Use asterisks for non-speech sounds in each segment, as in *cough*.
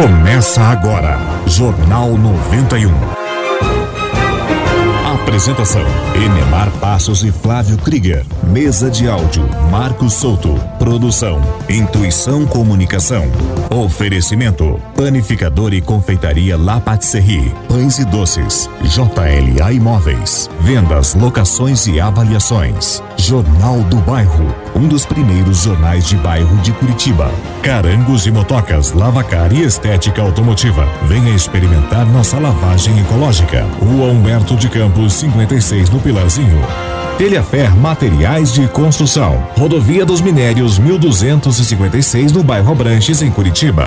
Começa agora, Jornal 91. Apresentação: Enemar Passos e Flávio Krieger. Mesa de áudio: Marcos Souto. Produção: Intuição Comunicação. Oferecimento: Panificador e Confeitaria La Patisserie. Pães e doces. JLA Imóveis. Vendas, locações e avaliações. Jornal do Bairro. Um dos primeiros jornais de bairro de Curitiba. Carangos e motocas, lavacar e estética automotiva. Venha experimentar nossa lavagem ecológica. Rua Humberto de Campos, 56 no Pilarzinho. Telhafer Materiais de Construção. Rodovia dos Minérios 1256 no bairro Abranches, em Curitiba.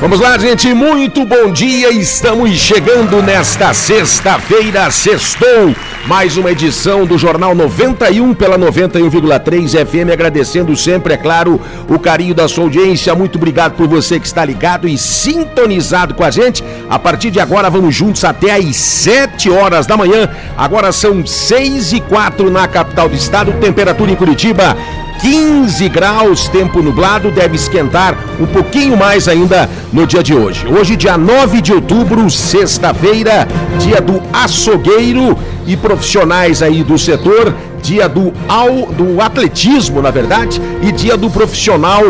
Vamos lá, gente, muito bom dia. Estamos chegando nesta sexta-feira, sextou. Mais uma edição do Jornal 91 pela 91,3 FM. Agradecendo sempre, é claro, o carinho da sua audiência. Muito obrigado por você que está ligado e sintonizado com a gente. A partir de agora, vamos juntos até às 7 horas da manhã. Agora são 6 e 4 na capital do estado. Temperatura em Curitiba 15 graus, tempo nublado, deve esquentar um pouquinho mais ainda no dia de hoje. Hoje, dia 9 de outubro, sexta-feira, dia do açougueiro e profissionais aí do setor, dia do, ao, do atletismo, na verdade, e dia do profissional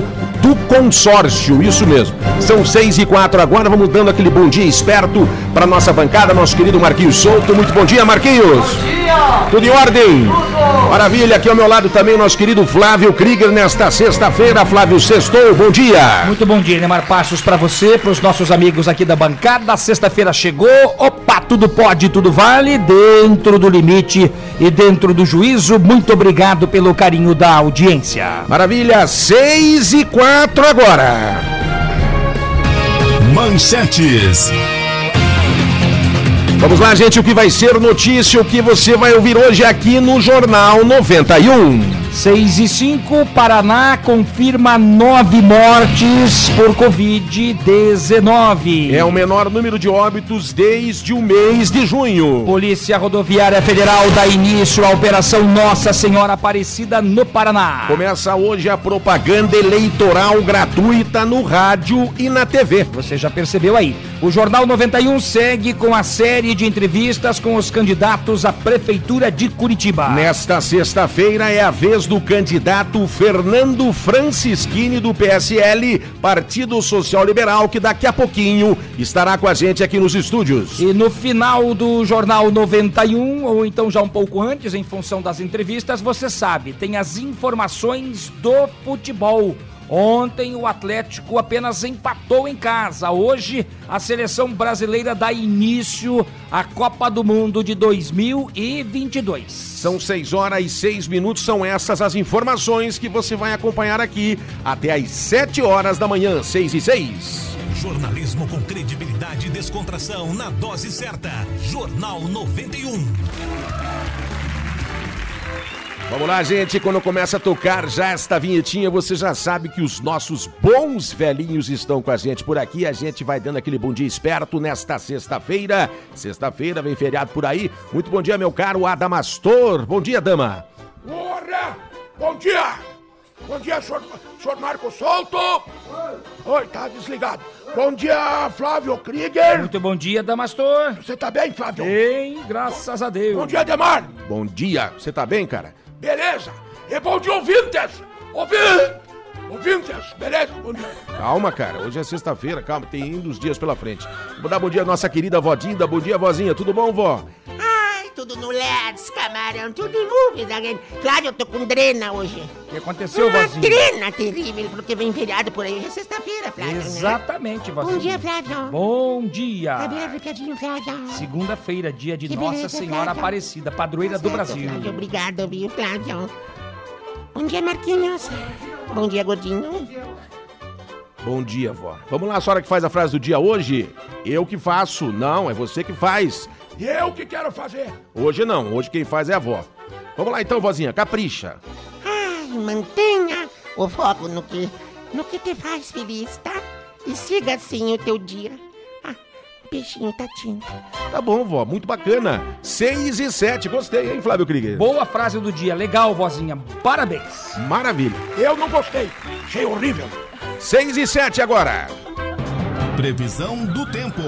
do consórcio, isso mesmo. São seis e quatro agora, vamos dando aquele bom dia esperto para nossa bancada, nosso querido Marquinhos Souto. Muito bom dia, Marquinhos. Bom dia. Tudo em ordem? Tudo. Maravilha, aqui ao meu lado também nosso querido Flávio Krieger nesta sexta-feira. Flávio Sextou, bom dia. Muito bom dia, Neymar Passos para você, para os nossos amigos aqui da bancada. Sexta-feira chegou, opa, tudo pode, tudo vale, dentro do limite e dentro do juízo. Muito obrigado pelo carinho da audiência. Maravilha, seis e quatro agora. Manchetes. Vamos lá, gente, o que vai ser notícia, o que você vai ouvir hoje aqui no Jornal 91. 6 e 5, Paraná confirma nove mortes por Covid-19. É o menor número de óbitos desde o mês de junho. Polícia Rodoviária Federal dá início à Operação Nossa Senhora Aparecida no Paraná. Começa hoje a propaganda eleitoral gratuita no rádio e na TV. Você já percebeu aí. O Jornal 91 segue com a série de entrevistas com os candidatos à Prefeitura de Curitiba. Nesta sexta-feira é a vez do candidato Fernando Francischini do PSL, Partido Social Liberal, que daqui a pouquinho estará com a gente aqui nos estúdios. E no final do Jornal 91, ou então já um pouco antes, em função das entrevistas, você sabe, tem as informações do futebol. Ontem o Atlético apenas empatou em casa. Hoje a seleção brasileira dá início à Copa do Mundo de 2022. São 6 horas e 6 minutos. São essas as informações que você vai acompanhar aqui até às 7 horas da manhã, 6 e 6. Jornalismo com credibilidade e descontração na dose certa. Jornal 91. Vamos lá, gente. Quando começa a tocar já esta vinhetinha, você já sabe que os nossos bons velhinhos estão com a gente por aqui. A gente vai dando aquele bom dia esperto nesta sexta-feira. Sexta-feira, vem feriado por aí. Muito bom dia, meu caro Adamastor. Bom dia, dama. Ora! Bom dia! Bom dia, senhor, senhor Marco Solto! Oi, tá desligado. Bom dia, Flávio Krieger! Muito bom dia, Damastor. Você tá bem, Flávio? Bem, graças a Deus. Bom dia, Demar! Bom dia. Você tá bem, cara? Beleza! E bom dia, ouvintes! Ouvintes! Ouvintes! Beleza? Bom dia! Calma, cara. Hoje é sexta-feira, calma. Tem ainda uns dias pela frente. Vou dar bom dia à nossa querida vó Dinda. Bom dia, vozinha. Tudo bom, vó? Ai, tudo no LEDs, camarão, tudo em movies again. Flávio, eu tô com drena hoje. O que aconteceu, Uma vozinha? drena terrível, porque vem feriado por aí. Hoje é sexta-feira, Flávio, né? Exatamente, vozinha. Bom dia, Flávio. Bom dia. Tá bem Flávio. Segunda-feira, dia de Que Nossa beleza, Senhora Flávio. Aparecida, padroeira do Certo, Brasil. Flávio, obrigado, viu, Flávio? Bom dia, Marquinhos. Bom dia, gordinho. Bom dia, vó. Vamos lá, a senhora que faz a frase do dia hoje? Eu que faço. Não, é você que faz. E eu que quero fazer? Hoje não. Hoje quem faz é a vó. Vamos lá então, vozinha. Capricha. Ai, mantenha o foco no que, no que te faz feliz, tá? E siga assim o teu dia. Ah, peixinho, tatinho. Tá bom, vó, muito bacana. 6 e 7, gostei, hein, Flávio Krieger? Boa frase do dia, legal, vozinha. Parabéns. Maravilha. Eu não gostei. Achei horrível. 6 e 7 agora. Previsão do tempo.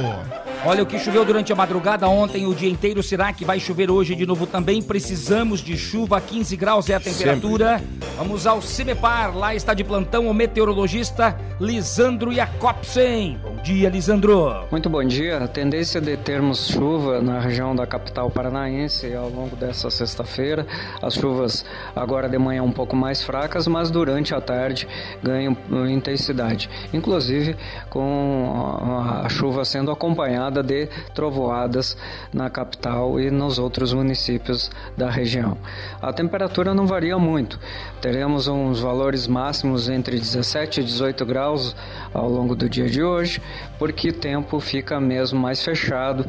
Olha o que choveu durante a madrugada ontem, o dia inteiro. Será que vai chover hoje de novo também? Precisamos de chuva, 15 graus é a temperatura. Vamos ao CIMEPAR, lá está de plantão o meteorologista Lisandro Jacobsen. Bom dia, Lisandro. Muito bom dia. A tendência de termos chuva na região da capital paranaense ao longo dessa sexta-feira. As chuvas agora de manhã um pouco mais fracas, mas durante a tarde ganham intensidade. Inclusive com a chuva sendo acompanhada de trovoadas na capital e nos outros municípios da região. A temperatura não varia muito. Teremos uns valores máximos entre 17 e 18 graus ao longo do dia de hoje, porque o tempo fica mesmo mais fechado,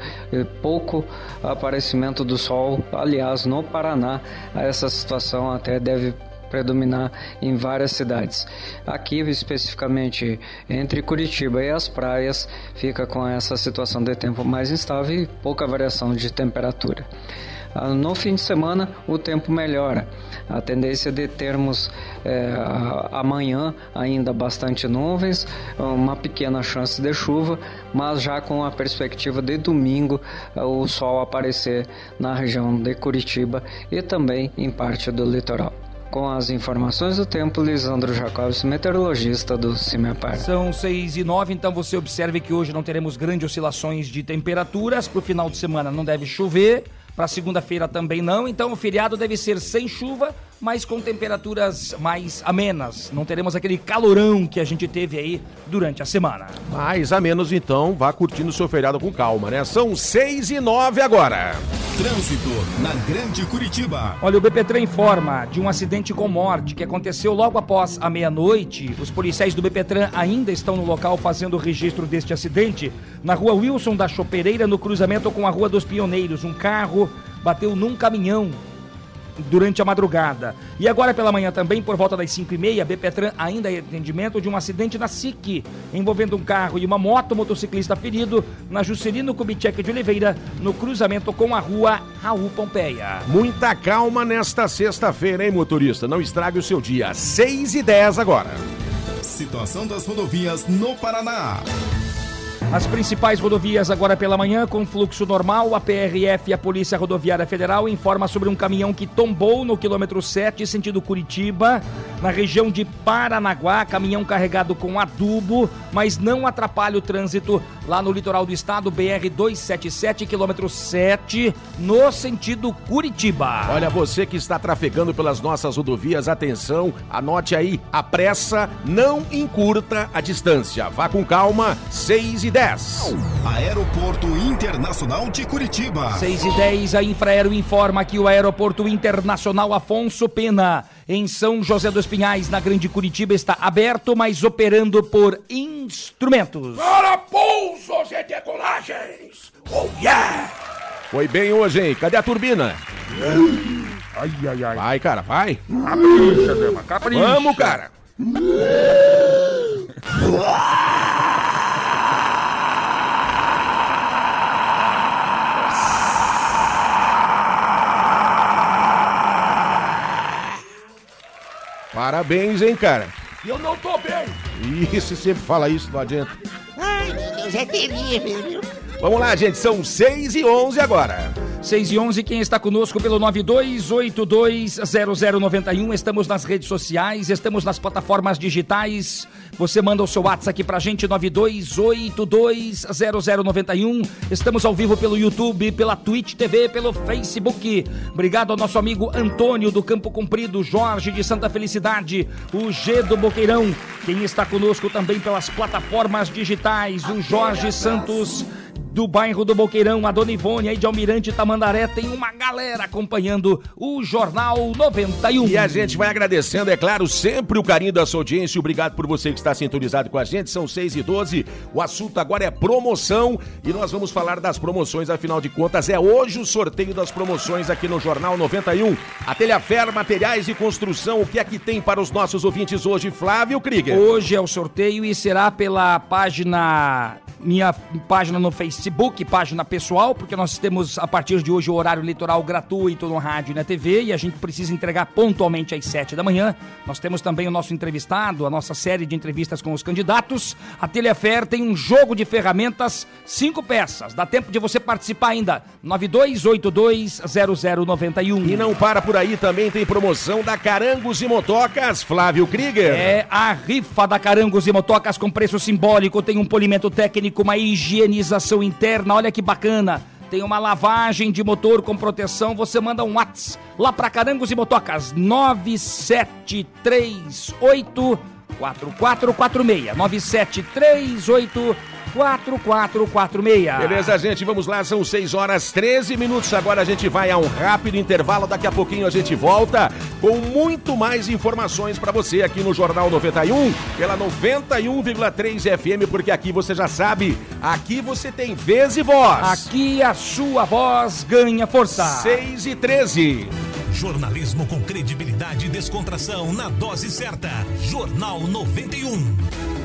pouco aparecimento do sol. Aliás, no Paraná, essa situação até deve predominar em várias cidades. Aqui, especificamente entre Curitiba e as praias, fica com essa situação de tempo mais instável e pouca variação de temperatura. Ah, No fim de semana, o tempo melhora. A tendência de termos eh, a- amanhã ainda bastante nuvens, uma pequena chance de chuva, mas já com a perspectiva de domingo ah, o sol aparecer na região de Curitiba e também em parte do litoral. Com as informações do tempo, Lisandro Jacobs, meteorologista do CIMEPAR. São 6 e 9, então você observe que hoje não teremos grandes oscilações de temperaturas. Para o final de semana não deve chover. Para segunda-feira também não. Então o feriado deve ser sem chuva, mas com temperaturas mais amenas. Não teremos aquele calorão que a gente teve aí durante a semana. Mais a menos, então, vá curtindo o seu feriado com calma, né? São 6 e 9 agora. Trânsito na Grande Curitiba. Olha, o BPTran informa de um acidente com morte que aconteceu logo após a meia-noite. Os policiais do BPTran ainda estão no local fazendo o registro deste acidente. Na rua Wilson da Chopereira, no cruzamento com a Rua dos Pioneiros. Um carro bateu num caminhão durante a madrugada. E agora pela manhã também, por volta das 5 e meia, a BPTran ainda em atendimento de um acidente na SIC, envolvendo um carro e uma moto, motociclista ferido, na Juscelino Kubitschek de Oliveira, no cruzamento com a rua Raul Pompeia. Muita calma nesta sexta-feira, hein, motorista? Não estrague o seu dia. 6 e 10 agora. Situação das rodovias no Paraná. As principais rodovias agora pela manhã com fluxo normal. A PRF e a Polícia Rodoviária Federal informa sobre um caminhão que tombou no quilômetro 7, sentido Curitiba, na região de Paranaguá. Caminhão carregado com adubo, mas não atrapalha o trânsito lá no litoral do estado, BR 277, quilômetro 7, no sentido Curitiba. Olha, você que está trafegando pelas nossas rodovias, atenção, anote aí, a pressa não encurta a distância. Vá com calma, 6 e 10. Aeroporto Internacional de Curitiba. 6 e 10, a Infraero informa que o Aeroporto Internacional Afonso Pena, em São José dos Pinhais, na Grande Curitiba, está aberto, mas operando por instrumentos. Para pousos e decolagens. Oh, yeah! Foi bem hoje, hein? Cadê a turbina? Ai, ai, ai. Vai, cara, vai. Capricha, Dama, capricha. Vamos, cara. *laughs* Parabéns, hein, cara. Eu não tô bem. Isso, sempre fala isso, não adianta. Ai, meu Deus, é terrível, viu? Vamos lá, gente, são 6 e 11 agora. 6 e 11, quem está conosco pelo 92820091. Estamos nas redes sociais, estamos nas plataformas digitais. Você manda o seu WhatsApp aqui pra gente, 92820091. Estamos ao vivo pelo YouTube, pela Twitch TV, pelo Facebook. Obrigado ao nosso amigo Antônio do Campo Comprido, Jorge de Santa Felicidade, o G do Boqueirão. Quem está conosco também pelas plataformas digitais, o Jorge Santos do bairro do Boqueirão, a Dona Ivone aí de Almirante Tamandaré, tem uma galera acompanhando o Jornal 91. E a gente vai agradecendo, é claro, sempre o carinho da sua audiência. Obrigado por você que está sintonizado com a gente. São 6 e 12. O assunto agora é promoção e nós vamos falar das promoções, afinal de contas, é hoje o sorteio das promoções aqui no Jornal 91. A Telhafer Materiais de Construção, o que é que tem para os nossos ouvintes hoje, Flávio Krieger? Hoje é o sorteio e será pela página minha página no Facebook, página pessoal, porque nós temos a partir de hoje o horário eleitoral gratuito no rádio e na TV e a gente precisa entregar pontualmente às 7 da manhã. Nós temos também o nosso entrevistado, a nossa série de entrevistas com os candidatos. A Telefer tem um jogo de ferramentas, cinco peças. Dá tempo de você participar ainda. 92820091. E não para por aí, também tem promoção da Carangos e Motocas, Flávio Krieger. É a rifa da Carangos e Motocas com preço simbólico, tem um polimento técnico, uma higienização interna, olha que bacana. Tem uma lavagem de motor com proteção, você manda um WhatsApp lá para Carangos e Motocas 9738 4446 9738 4446. Beleza, gente, vamos lá, são 6 horas 13 minutos. Agora a gente vai a um rápido intervalo. Daqui a pouquinho a gente volta com muito mais informações para você aqui no Jornal 91, pela 91,3 FM, porque aqui você já sabe, aqui você tem vez e voz. Aqui a sua voz ganha força. 6 e 13. Jornalismo com credibilidade e descontração na dose certa. Jornal 91.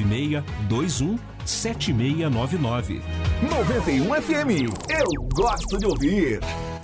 996 21 7699. 91 FM. Eu gosto de ouvir.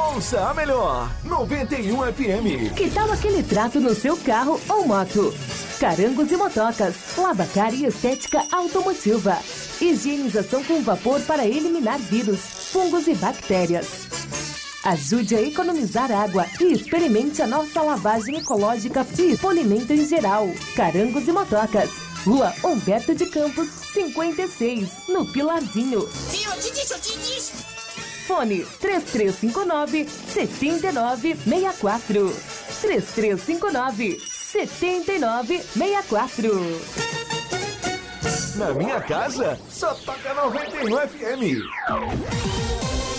Ouça a melhor 91 FM. Que tal aquele trato no seu carro ou moto? Carangos e motocas, lavacar e estética automotiva. Higienização com vapor para eliminar vírus, fungos e bactérias. Ajude a economizar água e experimente a nossa lavagem ecológica e polimento em geral. Carangos e motocas. Rua Humberto de Campos, 56, no Pilarzinho. Fone 3359 7964. 3359 7964. Na minha casa, só toca 91 FM.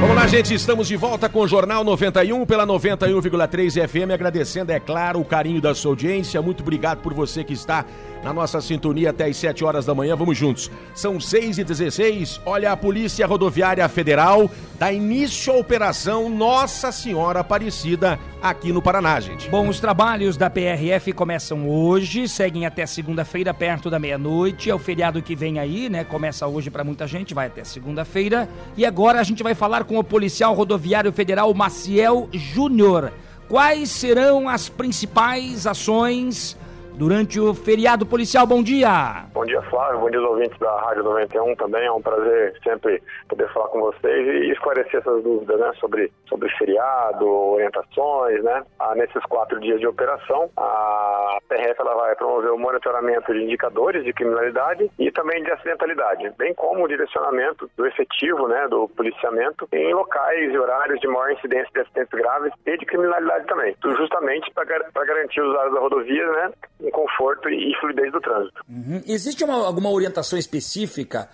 Vamos lá, gente, estamos de volta com o Jornal 91 pela 91,3 FM, agradecendo, é claro, o carinho da sua audiência. Muito obrigado por você que está na nossa sintonia até às 7 horas da manhã. Vamos juntos. São 6 e 16 Olha, a Polícia Rodoviária Federal dá início à operação Nossa Senhora Aparecida aqui no Paraná, gente. Bom, os trabalhos da PRF começam hoje, seguem até segunda-feira, perto da meia-noite. É o feriado que vem aí, né? Começa hoje para muita gente, vai até segunda-feira. E agora a gente vai falar com o policial rodoviário federal Maciel Júnior. Quais serão as principais ações durante o feriado policial. Bom dia! Bom dia, Flávio. Bom dia aos ouvintes da Rádio 91 também. É um prazer sempre poder falar com vocês e esclarecer essas dúvidas né, sobre, sobre feriado, orientações. Né? Ah, nesses quatro dias de operação, a PRF ela vai promover o monitoramento de indicadores de criminalidade e também de acidentalidade, bem como o direcionamento do efetivo, né, do policiamento em locais e horários de maior incidência de acidentes graves e de criminalidade também. Justamente para garantir os usuários da rodovia né, em conforto e fluidez do trânsito. Uhum. Existe uma, alguma orientação específica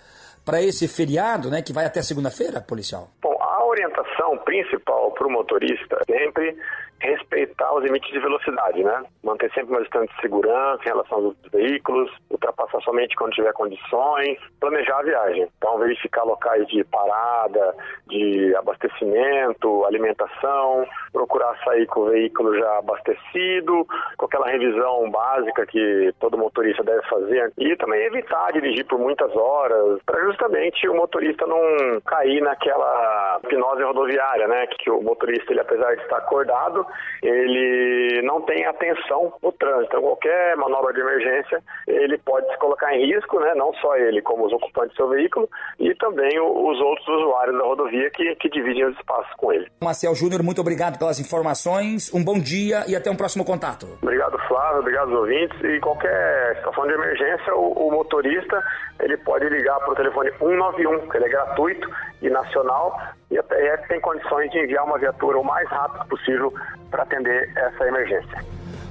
para esse feriado, né, que vai até segunda-feira, policial? Bom, orientação principal para o motorista sempre respeitar os limites de velocidade, né? Manter sempre uma distância de segurança em relação aos veículos, ultrapassar somente quando tiver condições, planejar a viagem. Então, verificar locais de parada, de abastecimento, alimentação, procurar sair com o veículo já abastecido, com aquela revisão básica que todo motorista deve fazer e também evitar dirigir por muitas horas, para justamente o motorista não cair naquela hipnose rodoviária, né? Que o motorista, ele apesar de estar acordado, ele não tem atenção no trânsito. Então, qualquer manobra de emergência, ele pode se colocar em risco, né? não só ele, como os ocupantes do seu veículo e também os outros usuários da rodovia que, que dividem os espaços com ele. Marcel Júnior, muito obrigado pelas informações, um bom dia e até um próximo contato. Obrigado, Flávio, obrigado aos ouvintes. E qualquer situação de emergência, o, o motorista ele pode ligar para o telefone 191, que ele é gratuito e nacional, e a PRF tem condições de enviar uma viatura o mais rápido possível para atender essa emergência.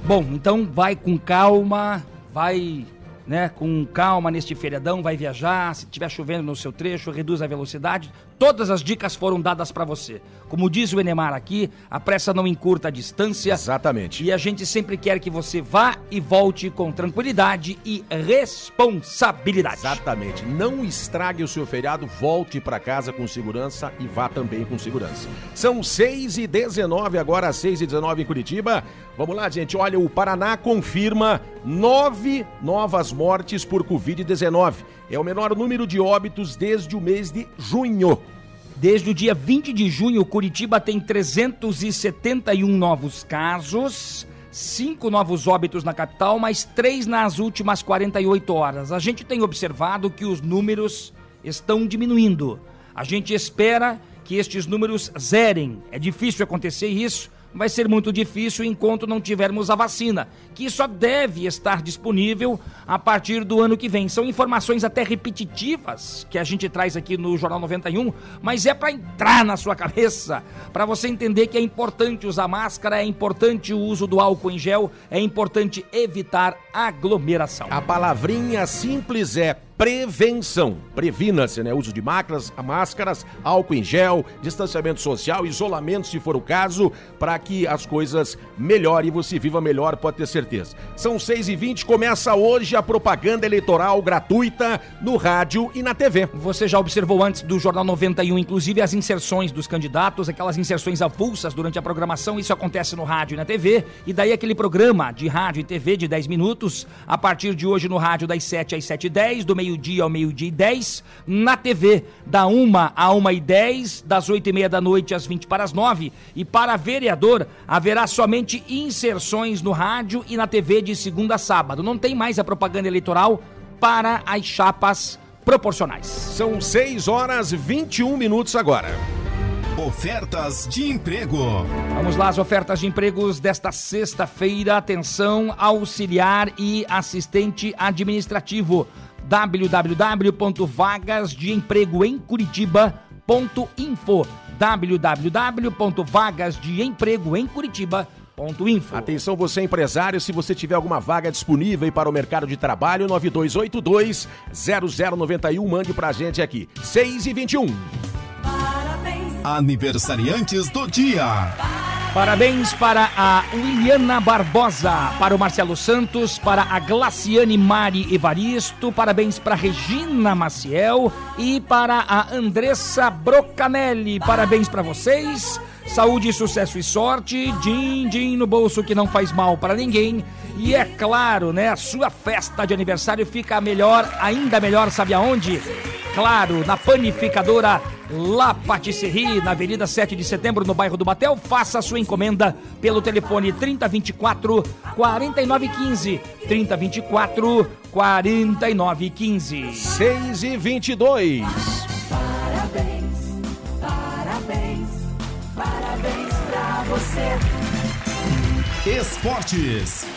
Bom, então vai com calma, vai né, com calma neste feriadão, vai viajar, se estiver chovendo no seu trecho, reduz a velocidade. Todas as dicas foram dadas para você. Como diz o Enemar aqui, a pressa não encurta a distância. Exatamente. E a gente sempre quer que você vá e volte com tranquilidade e responsabilidade. Exatamente. Não estrague o seu feriado, volte para casa com segurança e vá também com segurança. São 6 e 19 agora 6 e 19 em Curitiba. Vamos lá, gente. Olha, o Paraná confirma nove novas mortes por Covid-19. É o menor número de óbitos desde o mês de junho. Desde o dia 20 de junho, Curitiba tem 371 novos casos, cinco novos óbitos na capital, mais três nas últimas 48 horas. A gente tem observado que os números estão diminuindo. A gente espera que estes números zerem. É difícil acontecer isso, vai ser muito difícil enquanto não tivermos a vacina, que só deve estar disponível a partir do ano que vem. São informações até repetitivas que a gente traz aqui no Jornal 91, mas é para entrar na sua cabeça, para você entender que é importante usar máscara, é importante o uso do álcool em gel, é importante evitar aglomeração. A palavrinha simples é prevenção. Previna-se, né? Uso de máscaras, máscaras, álcool em gel, distanciamento social, isolamento, se for o caso, para que as coisas melhorem e você viva melhor, pode ter certeza. São 6h20, começa hoje a propaganda eleitoral gratuita no rádio e na TV. Você já observou antes do Jornal 91, inclusive as inserções dos candidatos, aquelas inserções avulsas durante a programação, isso acontece no rádio e na TV, e daí aquele programa de rádio e TV de 10 minutos, a partir de hoje no rádio das 7 às 7h10, do meio meio-dia ao meio-dia e 10, na TV, da 1 a 1 e 10, das 8 e meia da noite às 20 para as 9. E para vereador, haverá somente inserções no rádio e na TV de segunda a sábado. Não tem mais a propaganda eleitoral para as chapas proporcionais. São 6 horas 21 minutos agora. Ofertas de emprego. Vamos lá, as ofertas de empregos desta sexta-feira. Atenção, auxiliar e assistente administrativo www.vagasdeempregoemcuritiba.info www.vagasdeempregoemcuritiba.info Atenção você empresário, se você tiver alguma vaga disponível para o mercado de trabalho, 9282 0091, mande pra gente aqui. 6 e 21. Parabéns. Aniversariantes do dia. Parabéns para a Williana Barbosa, para o Marcelo Santos, para a Glaciane Mari Evaristo, parabéns para a Regina Maciel e para a Andressa Brocanelli. Parabéns para vocês. Saúde, sucesso e sorte. Din, din no bolso que não faz mal para ninguém. E é claro, né? A sua festa de aniversário fica melhor, ainda melhor, sabe aonde? Claro, na panificadora La Patisserie, na Avenida 7 de Setembro, no bairro do Batel. Faça a sua encomenda pelo telefone 3024 4915. 3024 4915. 6 e 22. Parabéns, parabéns, Esportes.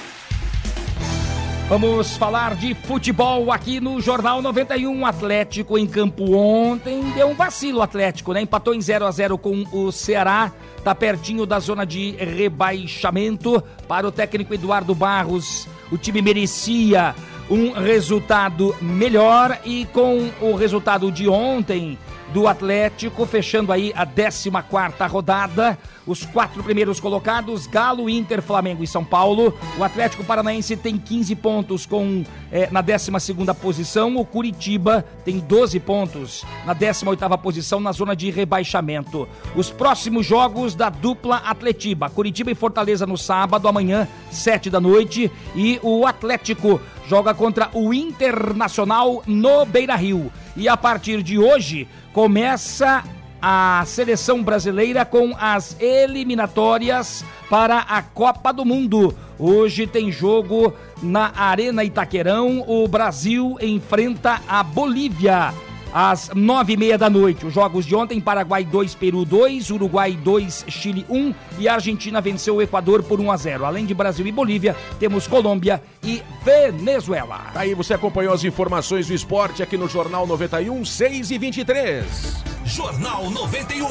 Vamos falar de futebol aqui no Jornal 91. Atlético em campo ontem deu um vacilo Atlético, né? Empatou em 0 a 0 com o Ceará. Tá pertinho da zona de rebaixamento. Para o técnico Eduardo Barros, o time merecia um resultado melhor e com o resultado de ontem do Atlético, fechando aí a 14 quarta rodada. Os quatro primeiros colocados, Galo, Inter, Flamengo e São Paulo. O Atlético Paranaense tem 15 pontos com eh, na 12 segunda posição. O Curitiba tem 12 pontos na 18 oitava posição na zona de rebaixamento. Os próximos jogos da dupla Atletiba. Curitiba e Fortaleza no sábado, amanhã, 7 da noite. E o Atlético joga contra o Internacional no Beira Rio. E a partir de hoje começa a seleção brasileira com as eliminatórias para a Copa do Mundo. Hoje tem jogo na Arena Itaquerão. O Brasil enfrenta a Bolívia às nove e meia da noite. Os jogos de ontem, Paraguai 2, Peru 2, Uruguai 2, Chile 1 e a Argentina venceu o Equador por 1 a 0. Além de Brasil e Bolívia, temos Colômbia e Venezuela. Tá Aí você acompanhou as informações do esporte aqui no Jornal 91, 6 e 23. Jornal 91.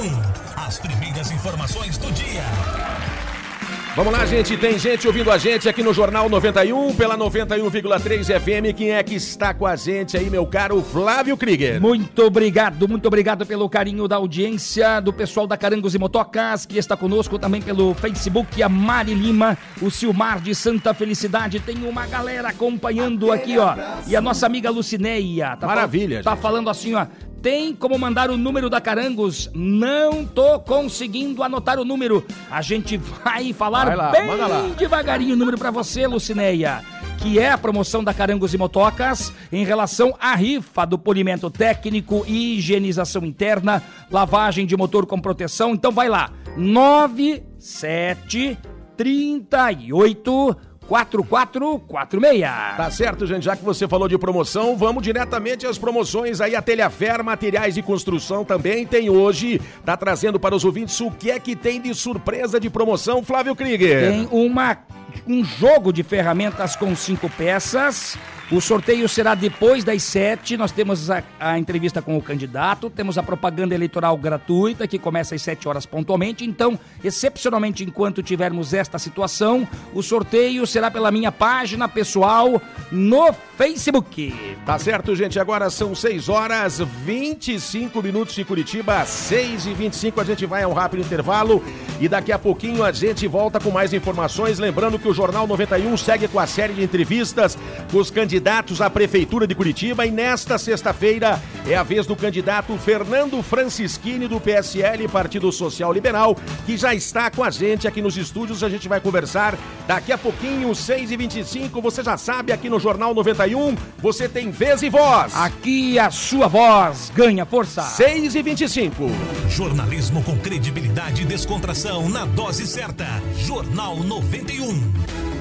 As primeiras informações do dia. Vamos lá, gente. Tem gente ouvindo a gente aqui no Jornal 91, pela 91,3 FM. Quem é que está com a gente aí, meu caro Flávio Krieger? Muito obrigado, muito obrigado pelo carinho da audiência, do pessoal da Carangos e Motocas, que está conosco também pelo Facebook, a Mari Lima, o Silmar de Santa Felicidade. Tem uma galera acompanhando aqui, ó. E a nossa amiga Lucineia. Tá Maravilha, Tá falando assim, ó. Tem como mandar o número da Carangos? Não tô conseguindo anotar o número. A gente vai falar Vai lá, bem devagarinho o número pra você, Lucineia. Que é a promoção da Carangos e Motocas em relação à rifa do polimento técnico e higienização interna, lavagem de motor com proteção. Então vai lá. 97 38 4446. Tá certo, gente. Já que você falou de promoção, vamos diretamente às promoções aí. A Telhafer Materiais de Construção também tem hoje. Tá trazendo para os ouvintes o que é que tem de surpresa de promoção, Flávio Krieger. Tem uma, um jogo de ferramentas com cinco peças. O sorteio será depois das sete. Nós temos a, a entrevista com o candidato, temos a propaganda eleitoral gratuita, que começa às sete horas pontualmente. Então, excepcionalmente, enquanto tivermos esta situação, o sorteio será pela minha página pessoal no Facebook. Tá certo, gente. Agora são 6 horas 25 minutos de Curitiba, 6 e 25 A gente vai a um rápido intervalo e daqui a pouquinho a gente volta com mais informações. Lembrando que o Jornal 91 segue com a série de entrevistas com os candidatos à Prefeitura de Curitiba. E nesta sexta-feira é a vez do candidato Fernando Francischini, do PSL, Partido Social Liberal, que já está com a gente aqui nos estúdios. A gente vai conversar daqui a pouquinho, 6 e 25 Você já sabe, aqui no Jornal 91, você tem vez e voz. Aqui a sua voz ganha força. 6 e 25 Jornalismo com credibilidade e descontração na dose certa. Jornal 91.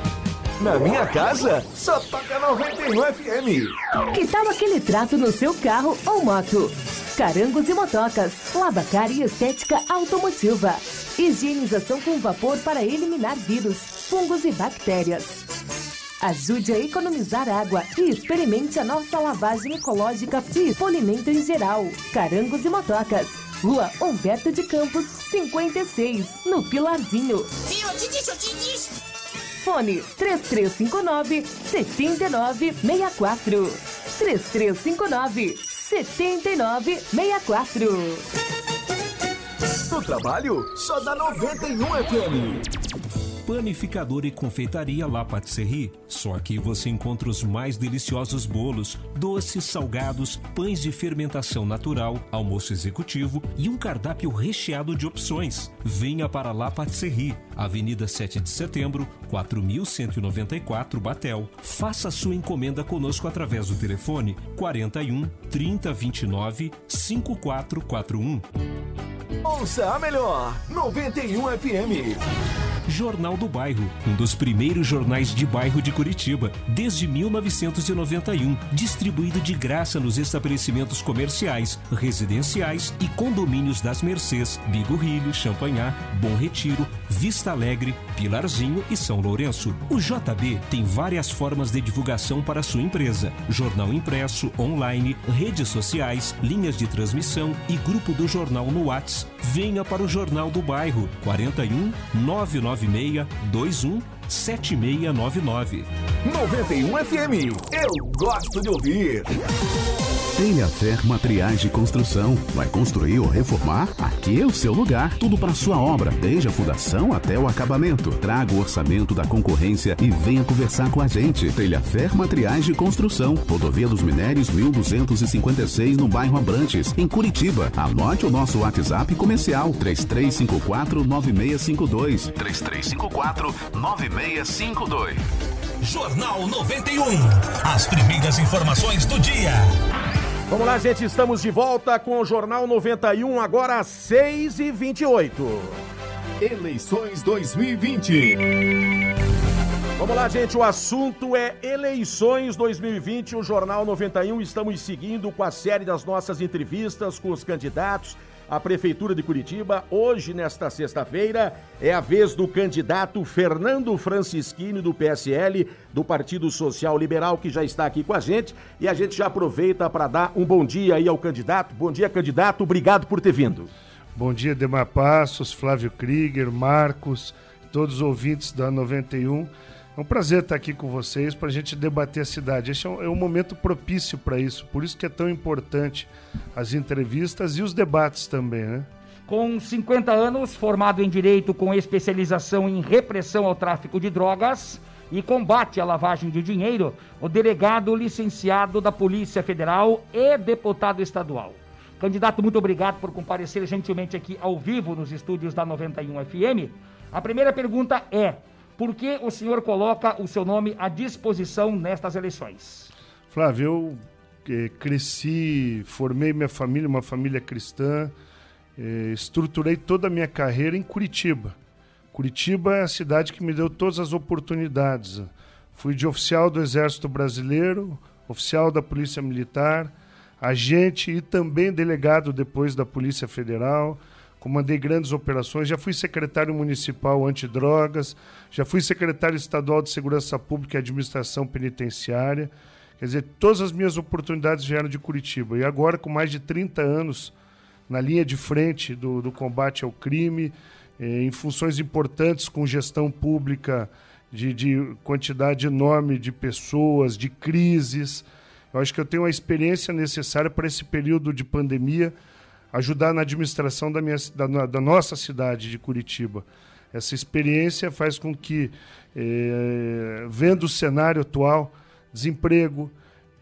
Na minha casa, só toca 91 FM. Que tal aquele trato no seu carro ou moto? Carangos e motocas, lavacar e estética automotiva. Higienização com vapor para eliminar vírus, fungos e bactérias. Ajude a economizar água e experimente a nossa lavagem ecológica e polimento em geral. Carangos e motocas. Rua Humberto de Campos, 56, no Pilarzinho. Viu? Eu te disse, eu te disse. Fone 3359 7964. 3359 7964. No trabalho, só dá 91 FM. Panificador e confeitaria La Patisserie. Só aqui você encontra os mais deliciosos bolos, doces, salgados, pães de fermentação natural, almoço executivo e um cardápio recheado de opções. Venha para La Patisserie, Avenida 7 de Setembro, 4194 Batel. Faça sua encomenda conosco através do telefone 41 3029 5441. Ouça a melhor 91 FM. Jornal do Bairro, um dos primeiros jornais de bairro de Curitiba, desde 1991, distribuído de graça nos estabelecimentos comerciais, residenciais e condomínios das Mercês, Bigorrilho, Champanhar, Bom Retiro, Vista Alegre, Pilarzinho e São Lourenço. O JB tem várias formas de divulgação para sua empresa: jornal impresso, online, redes sociais, linhas de transmissão e grupo do jornal no Whats. Venha para o Jornal do Bairro 41 996 21 7699. 91 FM. Eu gosto de ouvir. Telhafer Materiais de Construção. Vai construir ou reformar? Aqui é o seu lugar. Tudo para sua obra, desde a fundação até o acabamento. Traga o orçamento da concorrência e venha conversar com a gente. Telhafer Materiais de Construção. Rodovia dos Minérios 1256 no bairro Abrantes, em Curitiba. Anote o nosso WhatsApp comercial 3354 9652. 3354 9652. Jornal 91. As primeiras informações do dia. Vamos lá, gente, estamos de volta com o Jornal 91, agora às 6h28. Eleições 2020. Vamos lá, gente, o assunto é eleições 2020, o Jornal 91. Estamos seguindo com a série das nossas entrevistas com os candidatos à Prefeitura de Curitiba. Hoje, nesta sexta-feira, é a vez do candidato Fernando Francischini, do PSL, do Partido Social Liberal, que já está aqui com a gente. E a gente já aproveita para dar um bom dia aí ao candidato. Bom dia, candidato. Obrigado por ter vindo. Bom dia, Demar Passos, Flávio Krieger, Marcos, todos os ouvintes da 91. Um prazer estar aqui com vocês para a gente debater a cidade. Este é um, é um momento propício para isso, por isso que é tão importante as entrevistas e os debates também, né? Com 50 anos, formado em Direito com especialização em repressão ao tráfico de drogas e combate à lavagem de dinheiro, o delegado licenciado da Polícia Federal e deputado estadual. Candidato, muito obrigado por comparecer gentilmente aqui ao vivo nos estúdios da 91 FM. A primeira pergunta é: por que o senhor coloca o seu nome à disposição nestas eleições? Flávio, eu eh, cresci, formei minha família, uma família cristã, eh, estruturei toda a minha carreira em Curitiba. Curitiba é a cidade que me deu todas as oportunidades. Fui de oficial do Exército Brasileiro, oficial da Polícia Militar, agente e também delegado depois da Polícia Federal. Comandei grandes operações, já fui secretário municipal antidrogas, já fui secretário estadual de Segurança Pública e Administração Penitenciária. Quer dizer, todas as minhas oportunidades vieram de Curitiba. E agora, com mais de 30 anos na linha de frente do, do combate ao crime, eh, em funções importantes com gestão pública de, de quantidade enorme de pessoas, de crises. Eu acho que eu tenho a experiência necessária para esse período de pandemia ajudar na administração da, minha, da, da nossa cidade de Curitiba. Essa experiência faz com que, eh, vendo o cenário atual, desemprego,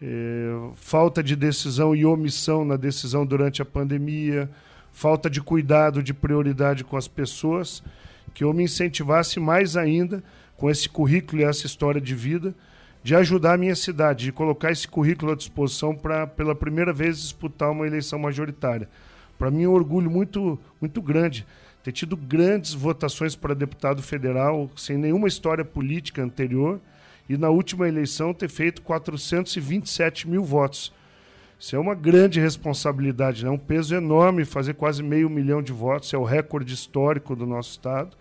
eh, falta de decisão e omissão na decisão durante a pandemia, falta de cuidado, de prioridade com as pessoas, que eu me incentivasse mais ainda com esse currículo e essa história de vida, de ajudar a minha cidade, de colocar esse currículo à disposição para, pela primeira vez, disputar uma eleição majoritária. Para mim é um orgulho muito, muito grande ter tido grandes votações para deputado federal sem nenhuma história política anterior e na última eleição ter feito 427 mil votos. Isso é uma grande responsabilidade, é né? um peso enorme fazer quase meio milhão de votos, é o recorde histórico do nosso Estado.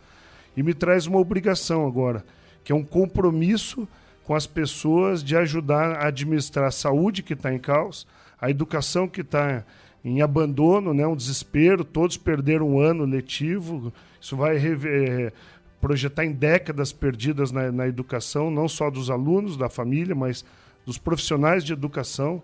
E me traz uma obrigação agora, que é um compromisso com as pessoas de ajudar a administrar a saúde que está em caos, a educação que está em abandono, né, um desespero, todos perderam um ano letivo, isso vai é, projetar em décadas perdidas na, na, educação, não só dos alunos, da família, mas dos profissionais de educação,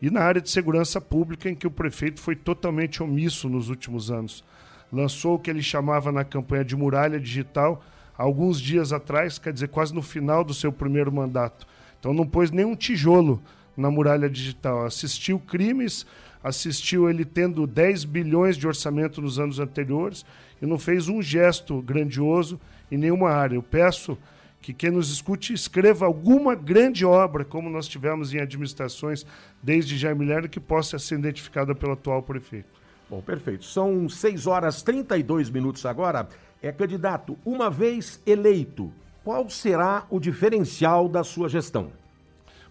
e na área de segurança pública, em que o prefeito foi totalmente omisso nos últimos anos. lançou o que ele chamava na campanha de muralha digital alguns dias atrás, quer dizer, quase no final do seu primeiro mandato. Então não pôs nenhum tijolo na muralha digital. Assistiu crimes, assistiu ele tendo 10 bilhões de orçamento nos anos anteriores e não fez um gesto grandioso em nenhuma área. Eu peço que quem nos escute escreva alguma grande obra, como nós tivemos em administrações desde Jaime Lerner, que possa ser identificada pelo atual prefeito. Bom, perfeito. São 6 horas 32 minutos agora. É candidato, uma vez eleito, qual será o diferencial da sua gestão?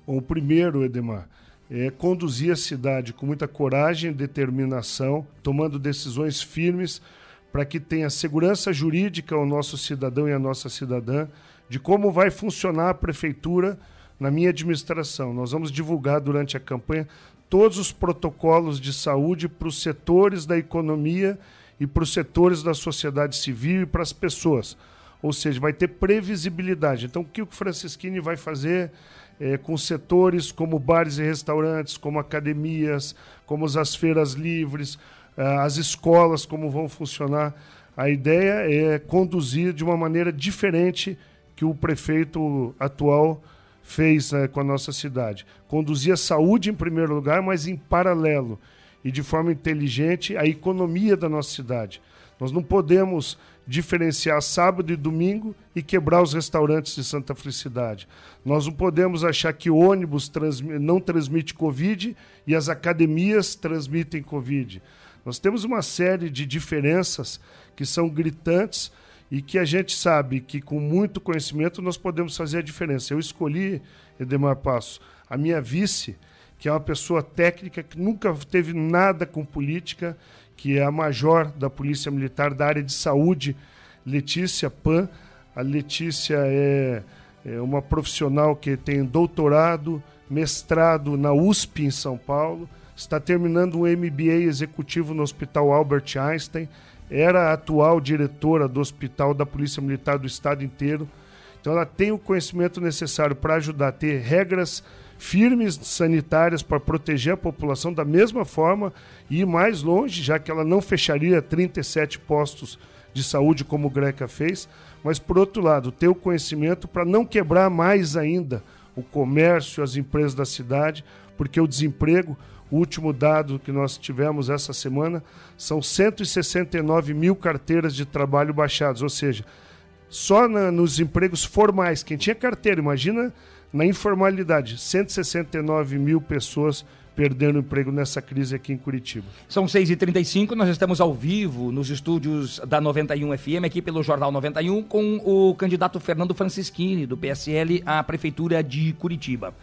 Bom, o primeiro, Edemar, é conduzir a cidade com muita coragem e determinação, tomando decisões firmes para que tenha segurança jurídica ao nosso cidadão e à nossa cidadã, de como vai funcionar a prefeitura na minha administração. Nós vamos divulgar durante a campanha todos os protocolos de saúde para os setores da economia e para os setores da sociedade civil e para as pessoas. Ou seja, vai ter previsibilidade. Então, o que o Francisquini vai fazer é, com setores como bares e restaurantes, como academias, como as feiras livres, as escolas, como vão funcionar. A ideia é conduzir de uma maneira diferente que o prefeito atual fez né, com a nossa cidade. Conduzir a saúde em primeiro lugar, mas em paralelo e de forma inteligente a economia da nossa cidade. Nós não podemos diferenciar sábado e domingo e quebrar os restaurantes de Santa Felicidade. Nós não podemos achar que ônibus transmi não transmite Covid e as academias transmitem Covid. Nós temos uma série de diferenças que são gritantes e que a gente sabe que com muito conhecimento nós podemos fazer a diferença. Eu escolhi, Edemar Passo, a minha vice, que é uma pessoa técnica que nunca teve nada com política, que é a major da Polícia Militar da área de saúde, Letícia Pan. A Letícia é, é uma profissional que tem doutorado, mestrado na USP em São Paulo, está terminando um MBA executivo no Hospital Albert Einstein era a atual diretora do Hospital da Polícia Militar do Estado inteiro. Então ela tem o conhecimento necessário para ajudar a ter regras firmes sanitárias para proteger a população da mesma forma e ir mais longe, já que ela não fecharia 37 postos de saúde como o Greca fez, mas por outro lado, ter o conhecimento para não quebrar mais ainda o comércio, as empresas da cidade, porque o desemprego o último dado que nós tivemos essa semana são 169 mil carteiras de trabalho baixadas, ou seja, só na, nos empregos formais, quem tinha carteira, imagina na informalidade, 169 mil pessoas perderam emprego nessa crise aqui em Curitiba. São 6h35, nós estamos ao vivo nos estúdios da 91 FM, aqui pelo Jornal 91, com o candidato Fernando Francischini, do PSL, à Prefeitura de Curitiba.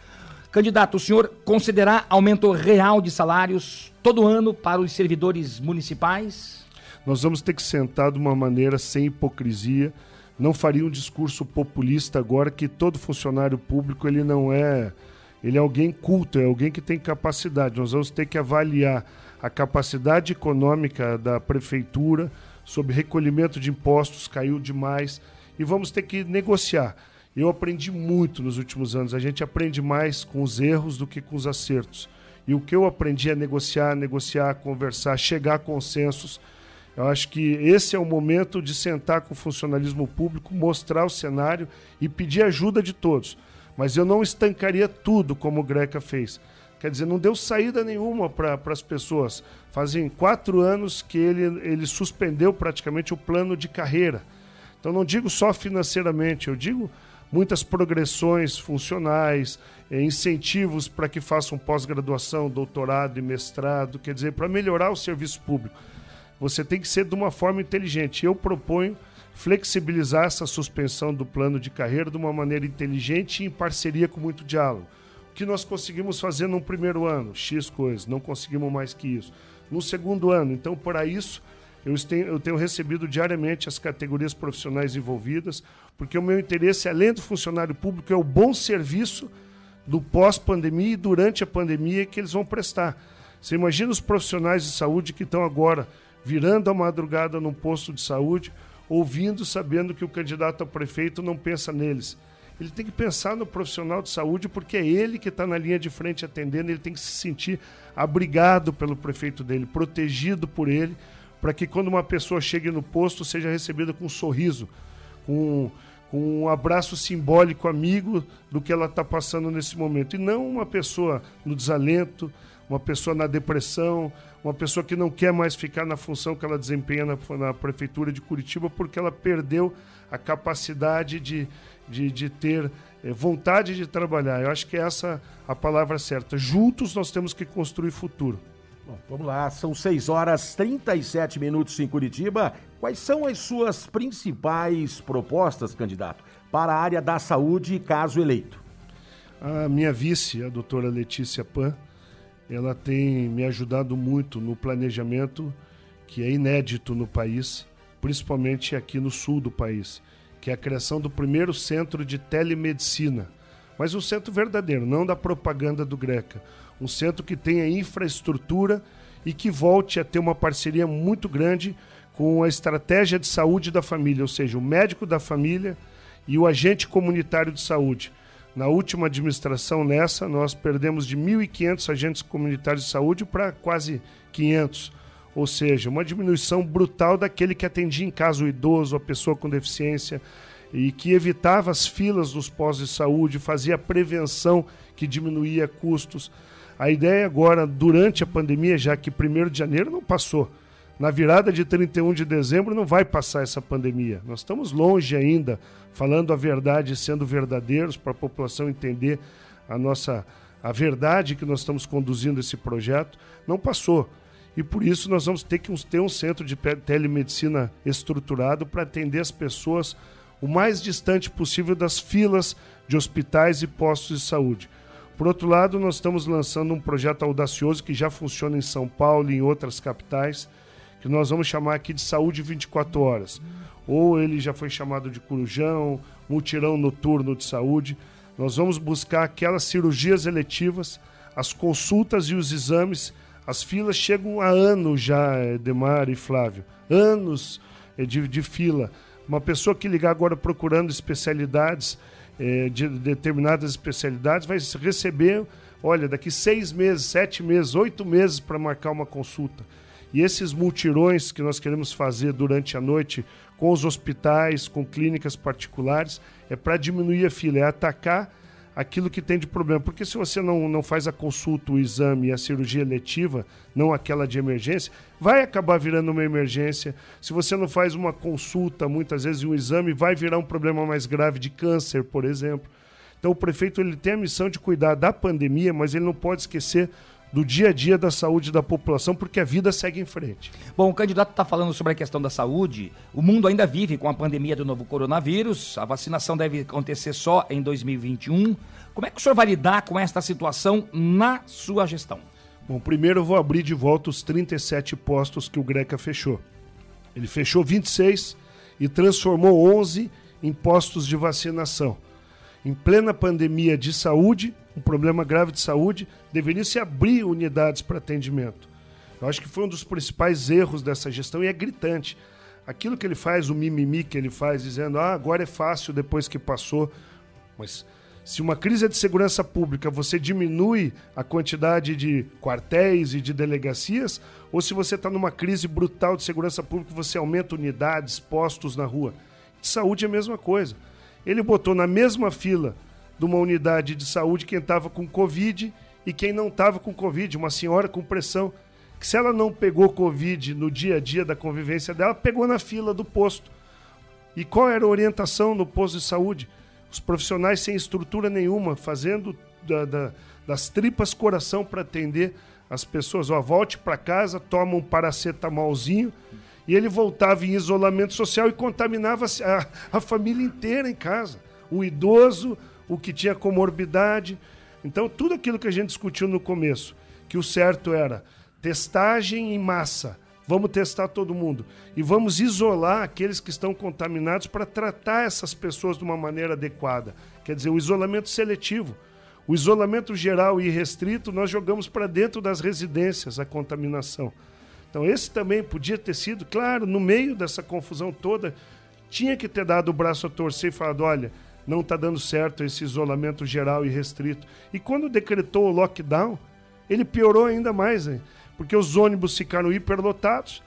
Candidato, o senhor considerar aumento real de salários todo ano para os servidores municipais? Nós vamos ter que sentar de uma maneira sem hipocrisia. Não faria um discurso populista agora que todo funcionário público ele não é, ele é alguém culto, é alguém que tem capacidade. Nós vamos ter que avaliar a capacidade econômica da prefeitura sobre recolhimento de impostos caiu demais e vamos ter que negociar. Eu aprendi muito nos últimos anos. A gente aprende mais com os erros do que com os acertos. E o que eu aprendi é negociar, negociar, conversar, chegar a consensos. Eu acho que esse é o momento de sentar com o funcionalismo público, mostrar o cenário e pedir ajuda de todos. Mas eu não estancaria tudo como o Greca fez. Quer dizer, não deu saída nenhuma para as pessoas. Fazem quatro anos que ele, ele suspendeu praticamente o plano de carreira. Então, não digo só financeiramente, eu digo muitas progressões funcionais, eh, incentivos para que façam pós-graduação, doutorado e mestrado, quer dizer, para melhorar o serviço público. Você tem que ser de uma forma inteligente. Eu proponho flexibilizar essa suspensão do plano de carreira de uma maneira inteligente e em parceria com muito diálogo. O que nós conseguimos fazer num primeiro ano? X coisas, não conseguimos mais que isso. No segundo ano, então, para isso, eu tenho, eu tenho recebido diariamente as categorias profissionais envolvidas, porque o meu interesse, além do funcionário público, é o bom serviço do pós-pandemia e durante a pandemia que eles vão prestar. Você imagina os profissionais de saúde que estão agora virando a madrugada num posto de saúde, ouvindo, sabendo que o candidato a prefeito não pensa neles. Ele tem que pensar no profissional de saúde porque é ele que está na linha de frente atendendo, ele tem que se sentir abrigado pelo prefeito dele, protegido por ele, para que quando uma pessoa chegue no posto seja recebida com um sorriso, com, com um abraço simbólico amigo do que ela está passando nesse momento. E não uma pessoa no desalento, uma pessoa na depressão, uma pessoa que não quer mais ficar na função que ela desempenha na, na prefeitura de Curitiba porque ela perdeu a capacidade de, de, de ter eh, vontade de trabalhar. Eu acho que é essa a palavra certa. Juntos nós temos que construir futuro. Bom, vamos lá, são 6 horas 37 minutos em Curitiba. Quais são as suas principais propostas, candidato, para a área da saúde, caso eleito? A minha vice, a doutora Letícia Pan, ela tem me ajudado muito no planejamento que é inédito no país, principalmente aqui no sul do país, que é a criação do primeiro centro de telemedicina. Mas um centro verdadeiro, não da propaganda do Greca. Um centro que tenha infraestrutura e que volte a ter uma parceria muito grande com a estratégia de saúde da família, ou seja, o médico da família e o agente comunitário de saúde. Na última administração nessa, nós perdemos de 1.500 agentes comunitários de saúde para quase 500. Ou seja, uma diminuição brutal daquele que atendia em casa o idoso, a pessoa com deficiência, e que evitava as filas dos postos de saúde, fazia prevenção que diminuía custos. A ideia agora, durante a pandemia, já que 1 de janeiro não passou, na virada de 31 de dezembro não vai passar essa pandemia. Nós estamos longe ainda, falando a verdade, sendo verdadeiros, para a população entender a nossa a verdade que nós estamos conduzindo esse projeto. Não passou. E por isso nós vamos ter que ter um centro de telemedicina estruturado para atender as pessoas o mais distante possível das filas de hospitais e postos de saúde. Por outro lado, nós estamos lançando um projeto audacioso que já funciona em São Paulo e em outras capitais, que nós vamos chamar aqui de Saúde 24 Horas. Ou ele já foi chamado de Corujão, Mutirão Noturno de Saúde. Nós vamos buscar aquelas cirurgias eletivas, as consultas e os exames. As filas chegam a anos já, Demar e Flávio. Anos eh, de, de fila. Uma pessoa que ligar agora procurando especialidades, eh, de determinadas especialidades, vai receber, olha, daqui seis meses, sete meses, oito meses para marcar uma consulta. E esses multirões que nós queremos fazer durante a noite com os hospitais, com clínicas particulares, é para diminuir a fila, é atacar aquilo que tem de problema. Porque se você não, não faz a consulta, o exame e a cirurgia letiva, não aquela de emergência, vai acabar virando uma emergência. Se você não faz uma consulta, muitas vezes um exame, vai virar um problema mais grave de câncer, por exemplo. Então o prefeito ele tem a missão de cuidar da pandemia, mas ele não pode esquecer do dia a dia da saúde da população, porque a vida segue em frente. Bom, o candidato está falando sobre a questão da saúde. O mundo ainda vive com a pandemia do novo coronavírus. A vacinação deve acontecer só em 2021. Como é que o senhor vai lidar com esta situação na sua gestão? Bom, primeiro eu vou abrir de volta os 37 postos que o Greca fechou. Ele fechou 26 e transformou 11 em postos de vacinação. Em plena pandemia de saúde, um problema grave de saúde, deveria se abrir unidades para atendimento. Eu acho que foi um dos principais erros dessa gestão e é gritante. Aquilo que ele faz, o mimimi que ele faz, dizendo, ah, agora é fácil depois que passou. Mas se uma crise é de segurança pública, você diminui a quantidade de quartéis e de delegacias, ou se você está numa crise brutal de segurança pública, você aumenta unidades, postos na rua. De saúde é a mesma coisa. Ele botou na mesma fila de uma unidade de saúde quem estava com Covid e quem não estava com Covid, uma senhora com pressão, que se ela não pegou Covid no dia a dia da convivência dela, pegou na fila do posto. E qual era a orientação no posto de saúde? Os profissionais sem estrutura nenhuma, fazendo da, da, das tripas coração para atender as pessoas. Ó, volte para casa, toma um paracetamolzinho. E ele voltava em isolamento social e contaminava a, a família inteira em casa. O idoso, o que tinha comorbidade. Então, tudo aquilo que a gente discutiu no começo, que o certo era testagem em massa, vamos testar todo mundo e vamos isolar aqueles que estão contaminados para tratar essas pessoas de uma maneira adequada. Quer dizer, o isolamento seletivo. O isolamento geral e restrito, nós jogamos para dentro das residências a contaminação. Então, esse também podia ter sido, claro, no meio dessa confusão toda, tinha que ter dado o braço a torcer e falado: olha, não está dando certo esse isolamento geral e restrito. E quando decretou o lockdown, ele piorou ainda mais, hein? porque os ônibus ficaram hiperlotados,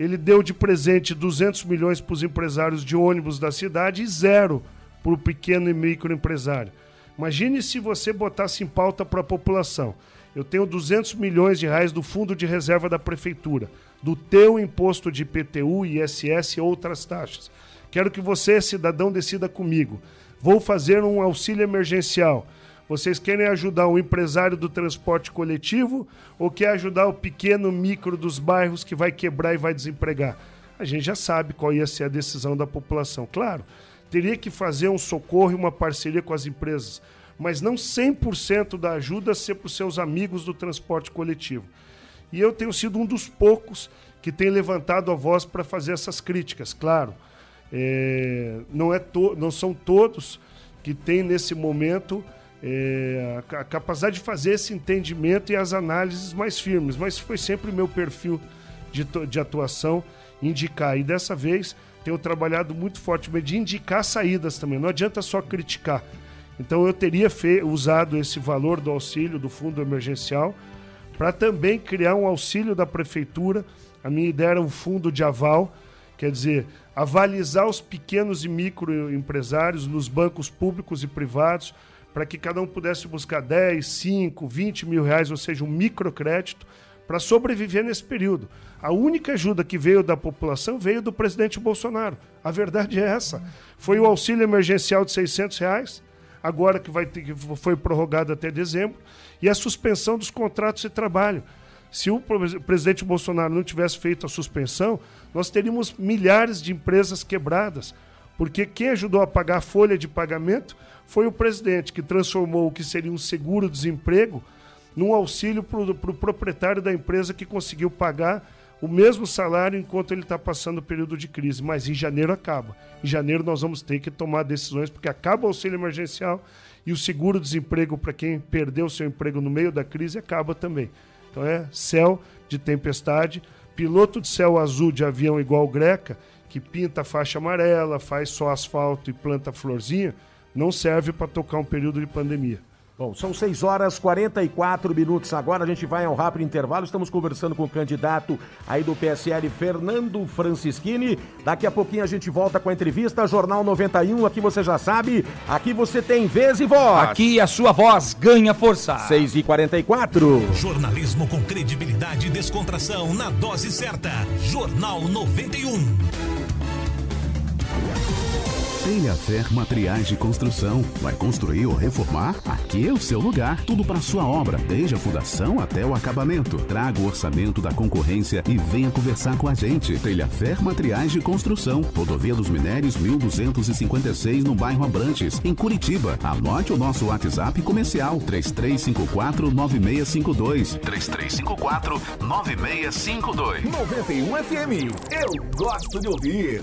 ele deu de presente 200 milhões para os empresários de ônibus da cidade e zero para o pequeno e microempresário. Imagine se você botasse em pauta para a população. Eu tenho 200 milhões de reais do fundo de reserva da prefeitura, do teu imposto de IPTU, ISS e outras taxas. Quero que você, cidadão, decida comigo. Vou fazer um auxílio emergencial. Vocês querem ajudar o empresário do transporte coletivo ou quer ajudar o pequeno micro dos bairros que vai quebrar e vai desempregar? A gente já sabe qual ia ser a decisão da população. Claro, teria que fazer um socorro e uma parceria com as empresas, mas não 100% da ajuda ser para os seus amigos do transporte coletivo. E eu tenho sido um dos poucos que tem levantado a voz para fazer essas críticas, claro. É, não, é não são todos que têm nesse momento é, a, capacidade de fazer esse entendimento e as análises mais firmes, mas foi sempre o meu perfil de, de atuação indicar. E dessa vez tenho trabalhado muito fortemente de indicar saídas também, não adianta só criticar. Então eu teria usado esse valor do auxílio do fundo emergencial para também criar um auxílio da prefeitura. A minha ideia era um fundo de aval, quer dizer, avalizar os pequenos e microempresários nos bancos públicos e privados, para que cada um pudesse buscar 10, 5, 20 mil reais, ou seja, um microcrédito, para sobreviver nesse período. A única ajuda que veio da população veio do presidente Bolsonaro. A verdade é essa. Foi o auxílio emergencial de 600 reais, agora que, vai ter, que foi prorrogado até dezembro, e a suspensão dos contratos de trabalho. Se o presidente Bolsonaro não tivesse feito a suspensão, nós teríamos milhares de empresas quebradas, porque quem ajudou a pagar a folha de pagamento foi o presidente, que transformou o que seria um seguro-desemprego num auxílio para o pro proprietário da empresa que conseguiu pagar o mesmo salário enquanto ele está passando o período de crise. Mas em janeiro acaba. Em janeiro nós vamos ter que tomar decisões, porque acaba o auxílio emergencial e o seguro-desemprego para quem perdeu seu emprego no meio da crise acaba também. Então é céu de tempestade Piloto de céu azul de avião igual Greca, que pinta a faixa amarela, faz só asfalto e planta florzinha, não serve para tocar um período de pandemia. Bom, são 6 horas 44 minutos agora. A gente vai a um rápido intervalo. Estamos conversando com o candidato aí do PSL, Fernando Francischini. Daqui a pouquinho a gente volta com a entrevista. Jornal 91, aqui você já sabe. Aqui você tem vez e voz. Aqui a sua voz ganha força. 6 e 44 Jornalismo com credibilidade e descontração na dose certa. Jornal 91. Telhafer Materiais de Construção. Vai construir ou reformar? Aqui é o seu lugar. Tudo para sua obra, desde a fundação até o acabamento. Traga o orçamento da concorrência e venha conversar com a gente. Telhafer Materiais de Construção. Rodovia dos Minérios 1256 no bairro Abrantes, em Curitiba. Anote o nosso WhatsApp comercial 3354 9652. 3354 9652. 91 FM. Eu gosto de ouvir.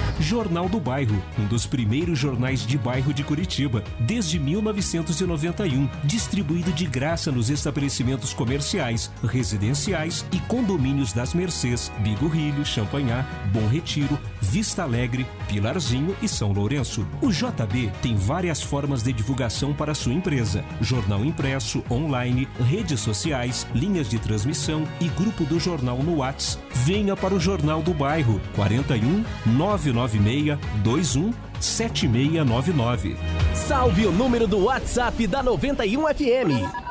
Jornal do Bairro, um dos primeiros jornais de bairro de Curitiba, desde 1991, distribuído de graça nos estabelecimentos comerciais, residenciais e condomínios das Mercês, Bigorrilho, Champanhar, Bom Retiro, Vista Alegre, Pilarzinho e São Lourenço. O JB tem várias formas de divulgação para sua empresa: jornal impresso, online, redes sociais, linhas de transmissão e grupo do jornal no Whats. Venha para o Jornal do Bairro 41 996 21 7699. Salve o número do WhatsApp da 91 FM.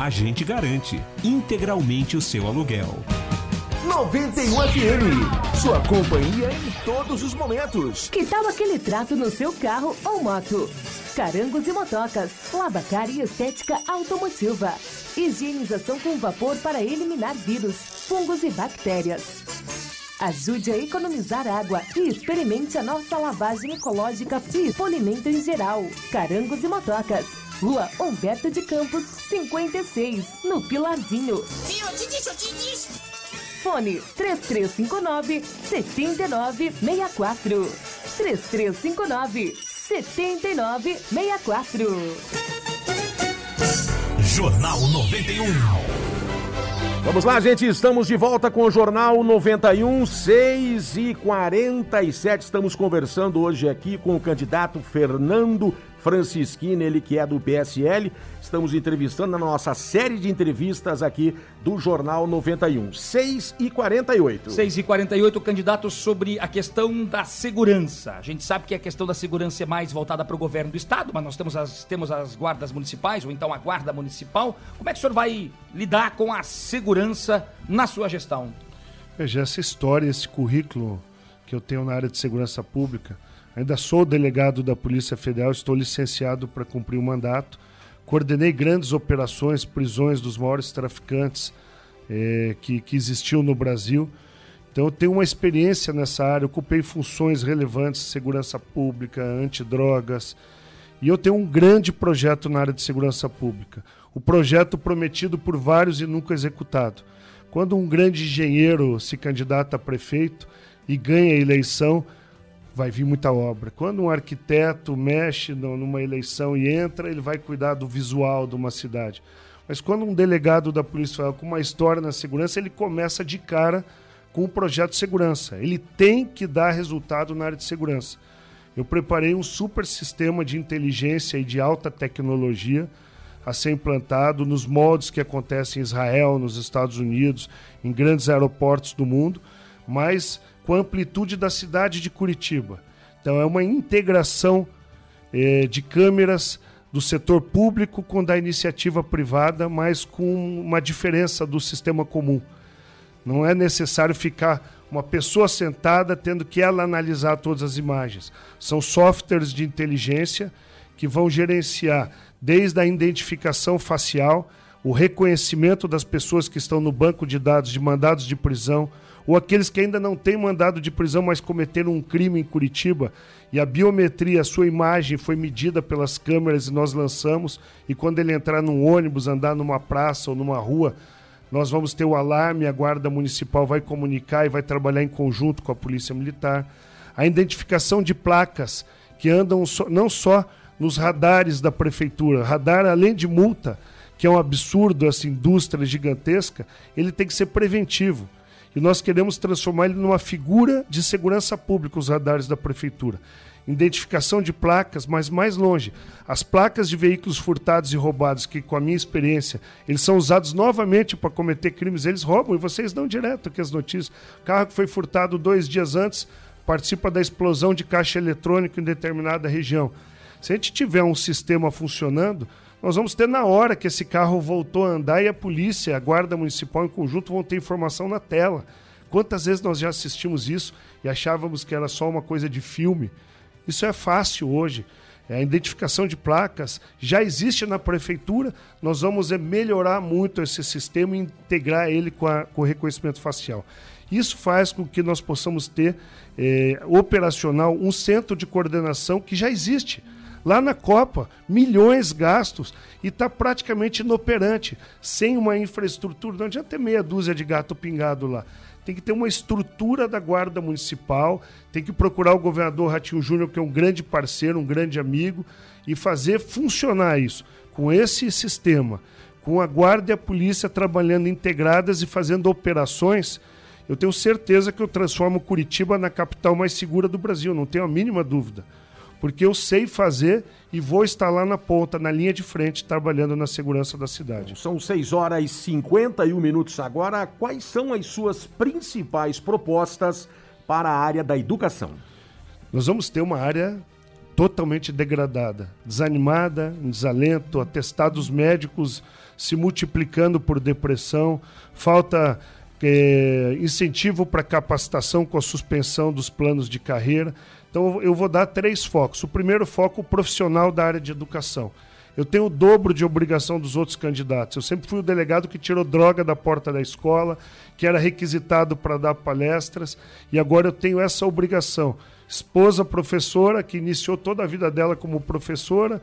A gente garante integralmente o seu aluguel. 91 FM. Sua companhia em todos os momentos. Que tal aquele trato no seu carro ou moto? Carangos e motocas, lavacar e estética automotiva. Higienização com vapor para eliminar vírus, fungos e bactérias. Ajude a economizar água e experimente a nossa lavagem ecológica e polimento em geral. Carangos e motocas. Rua Humberto de Campos, 56, no Pilarzinho. Fone 3359 7964. 3359 7964. Jornal 91. Vamos lá, gente, estamos de volta com o Jornal 91, 6 e 47 Estamos conversando hoje aqui com o candidato Fernando Francisquini, ele que é do PSL. Estamos entrevistando na nossa série de entrevistas aqui do Jornal 91. 6 e 48 6 e 48 candidato sobre a questão da segurança. A gente sabe que a questão da segurança é mais voltada para o governo do estado, mas nós temos as, temos as guardas municipais, ou então a guarda municipal. Como é que o senhor vai lidar com a segurança na sua gestão? Veja, essa história, esse currículo que eu tenho na área de segurança pública, ainda sou delegado da Polícia Federal, estou licenciado para cumprir o mandato, coordenei grandes operações, prisões dos maiores traficantes eh, que, que existiam no Brasil. Então eu tenho uma experiência nessa área, ocupei funções relevantes, segurança pública, antidrogas, e eu tenho um grande projeto na área de segurança pública. O projeto prometido por vários e nunca executado. Quando um grande engenheiro se candidata a prefeito e ganha a eleição, vai vir muita obra. Quando um arquiteto mexe numa eleição e entra, ele vai cuidar do visual de uma cidade. Mas quando um delegado da Polícia Federal com uma história na segurança, ele começa de cara com um projeto de segurança. Ele tem que dar resultado na área de segurança. Eu preparei um super sistema de inteligência e de alta tecnologia a ser implantado nos moldes que acontecem em Israel, nos Estados Unidos, em grandes aeroportos do mundo, mas com a amplitude da cidade de Curitiba. Então é uma integração eh, de câmeras do setor público com da iniciativa privada, mas com uma diferença do sistema comum. Não é necessário ficar uma pessoa sentada tendo que ela analisar todas as imagens. São softwares de inteligência que vão gerenciar desde a identificação facial, o reconhecimento das pessoas que estão no banco de dados de mandados de prisão, ou aqueles que ainda não têm mandado de prisão, mas cometeram um crime em Curitiba, e a biometria, a sua imagem foi medida pelas câmeras e nós lançamos, e quando ele entrar num ônibus, andar numa praça ou numa rua, nós vamos ter o alarme, a Guarda Municipal vai comunicar e vai trabalhar em conjunto com a Polícia Militar. A identificação de placas que andam só- não só nos radares da Prefeitura, radar além de multa, que é um absurdo, essa indústria gigantesca, ele tem que ser preventivo. E nós queremos transformar ele numa figura de segurança pública, os radares da Prefeitura. Identificação de placas, mas mais longe. As placas de veículos furtados e roubados, que com a minha experiência, eles são usados novamente para cometer crimes, eles roubam e vocês dão direto aqui as notícias. O carro que foi furtado dois dias antes participa da explosão de caixa eletrônico em determinada região. Se a gente tiver um sistema funcionando, nós vamos ter na hora que esse carro voltou a andar e a polícia, a guarda municipal em conjunto vão ter informação na tela. Quantas vezes nós já assistimos isso e achávamos que era só uma coisa de filme? Isso é fácil hoje. É, A identificação de placas já existe na prefeitura. Nós vamos é, melhorar muito esse sistema e integrar ele com, a- com o reconhecimento facial. Isso faz com que nós possamos ter é, operacional um centro de coordenação que já existe. Lá na Copa, milhões gastos e está praticamente inoperante, sem uma infraestrutura. Não adianta ter meia dúzia de gato pingado lá. Tem que ter uma estrutura da Guarda Municipal, tem que procurar o governador Ratinho Júnior, que é um grande parceiro, um grande amigo, e fazer funcionar isso. Com esse sistema, com a Guarda e a Polícia trabalhando integradas e fazendo operações, eu tenho certeza que eu transformo Curitiba na capital mais segura do Brasil, não tenho a mínima dúvida. Porque eu sei fazer e vou estar lá na ponta, na linha de frente, trabalhando na segurança da cidade. São 6 horas e 51 minutos agora. Quais são as suas principais propostas para a área da educação? Nós vamos ter uma área totalmente degradada, desanimada, em desalento, atestados médicos se multiplicando por depressão, falta é, incentivo para capacitação com a suspensão dos planos de carreira. Então eu vou dar três focos. O primeiro foco, o profissional da área de educação. Eu tenho o dobro de obrigação dos outros candidatos. Eu sempre fui o delegado que tirou droga da porta da escola, que era requisitado para dar palestras, e agora eu tenho essa obrigação. Esposa professora, que iniciou toda a vida dela como professora,